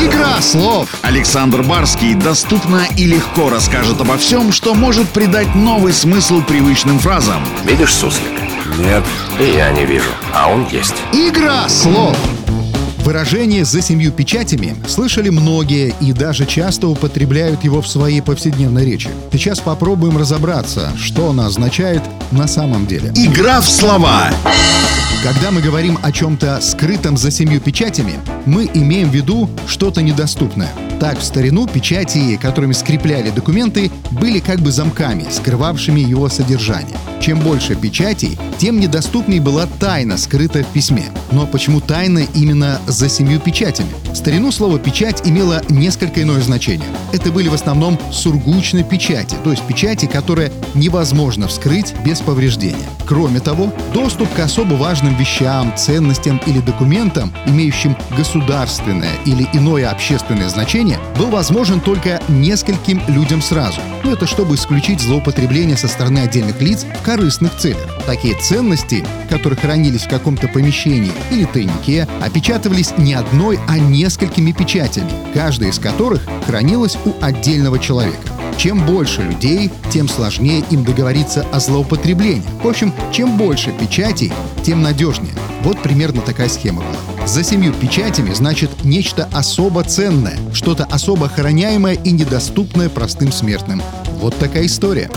Игра слов! Александр Барский доступно и легко расскажет обо всем, что может придать новый смысл привычным фразам. Видишь суслика? Нет. И я не вижу, а он есть. Игра слов! Выражение «за семью печатями» слышали многие и даже часто употребляют его в своей повседневной речи. Сейчас попробуем разобраться, что оно означает на самом деле. Игра в слова! Когда мы говорим о чем-то скрытом за семью печатями, мы имеем в виду что-то недоступное. Так, в старину печати, которыми скрепляли документы, были как бы замками, скрывавшими его содержание. Чем больше печатей, тем недоступней была тайна, скрытая в письме. Но почему тайна именно за семью печатями? В старину слово «печать» имело несколько иное значение. Это были в основном сургучные печати, то есть печати, которые невозможно вскрыть без повреждения. Кроме того, доступ к особо важным вещам, ценностям или документам, имеющим государственное или иное общественное значение, был возможен только нескольким людям сразу. Ну, это чтобы исключить злоупотребление со стороны отдельных лиц в корыстных целях. Такие ценности, которые хранились в каком-то помещении или тайнике, опечатывались не одной, а несколькими печатями, каждая из которых хранилась у отдельного человека. Чем больше людей, тем сложнее им договориться о злоупотреблении. В общем, чем больше печатей, тем надежнее. Вот примерно такая схема была. За семью печатями значит нечто особо ценное, что-то особо охраняемое и недоступное простым смертным. Вот такая история.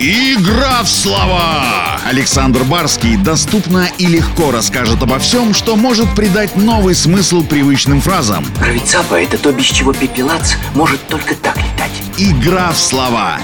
Игра в слова! Александр Барский доступно и легко расскажет обо всем, что может придать новый смысл привычным фразам. Равицапа — это то, без чего пепелац может только так летать. Игра в слова!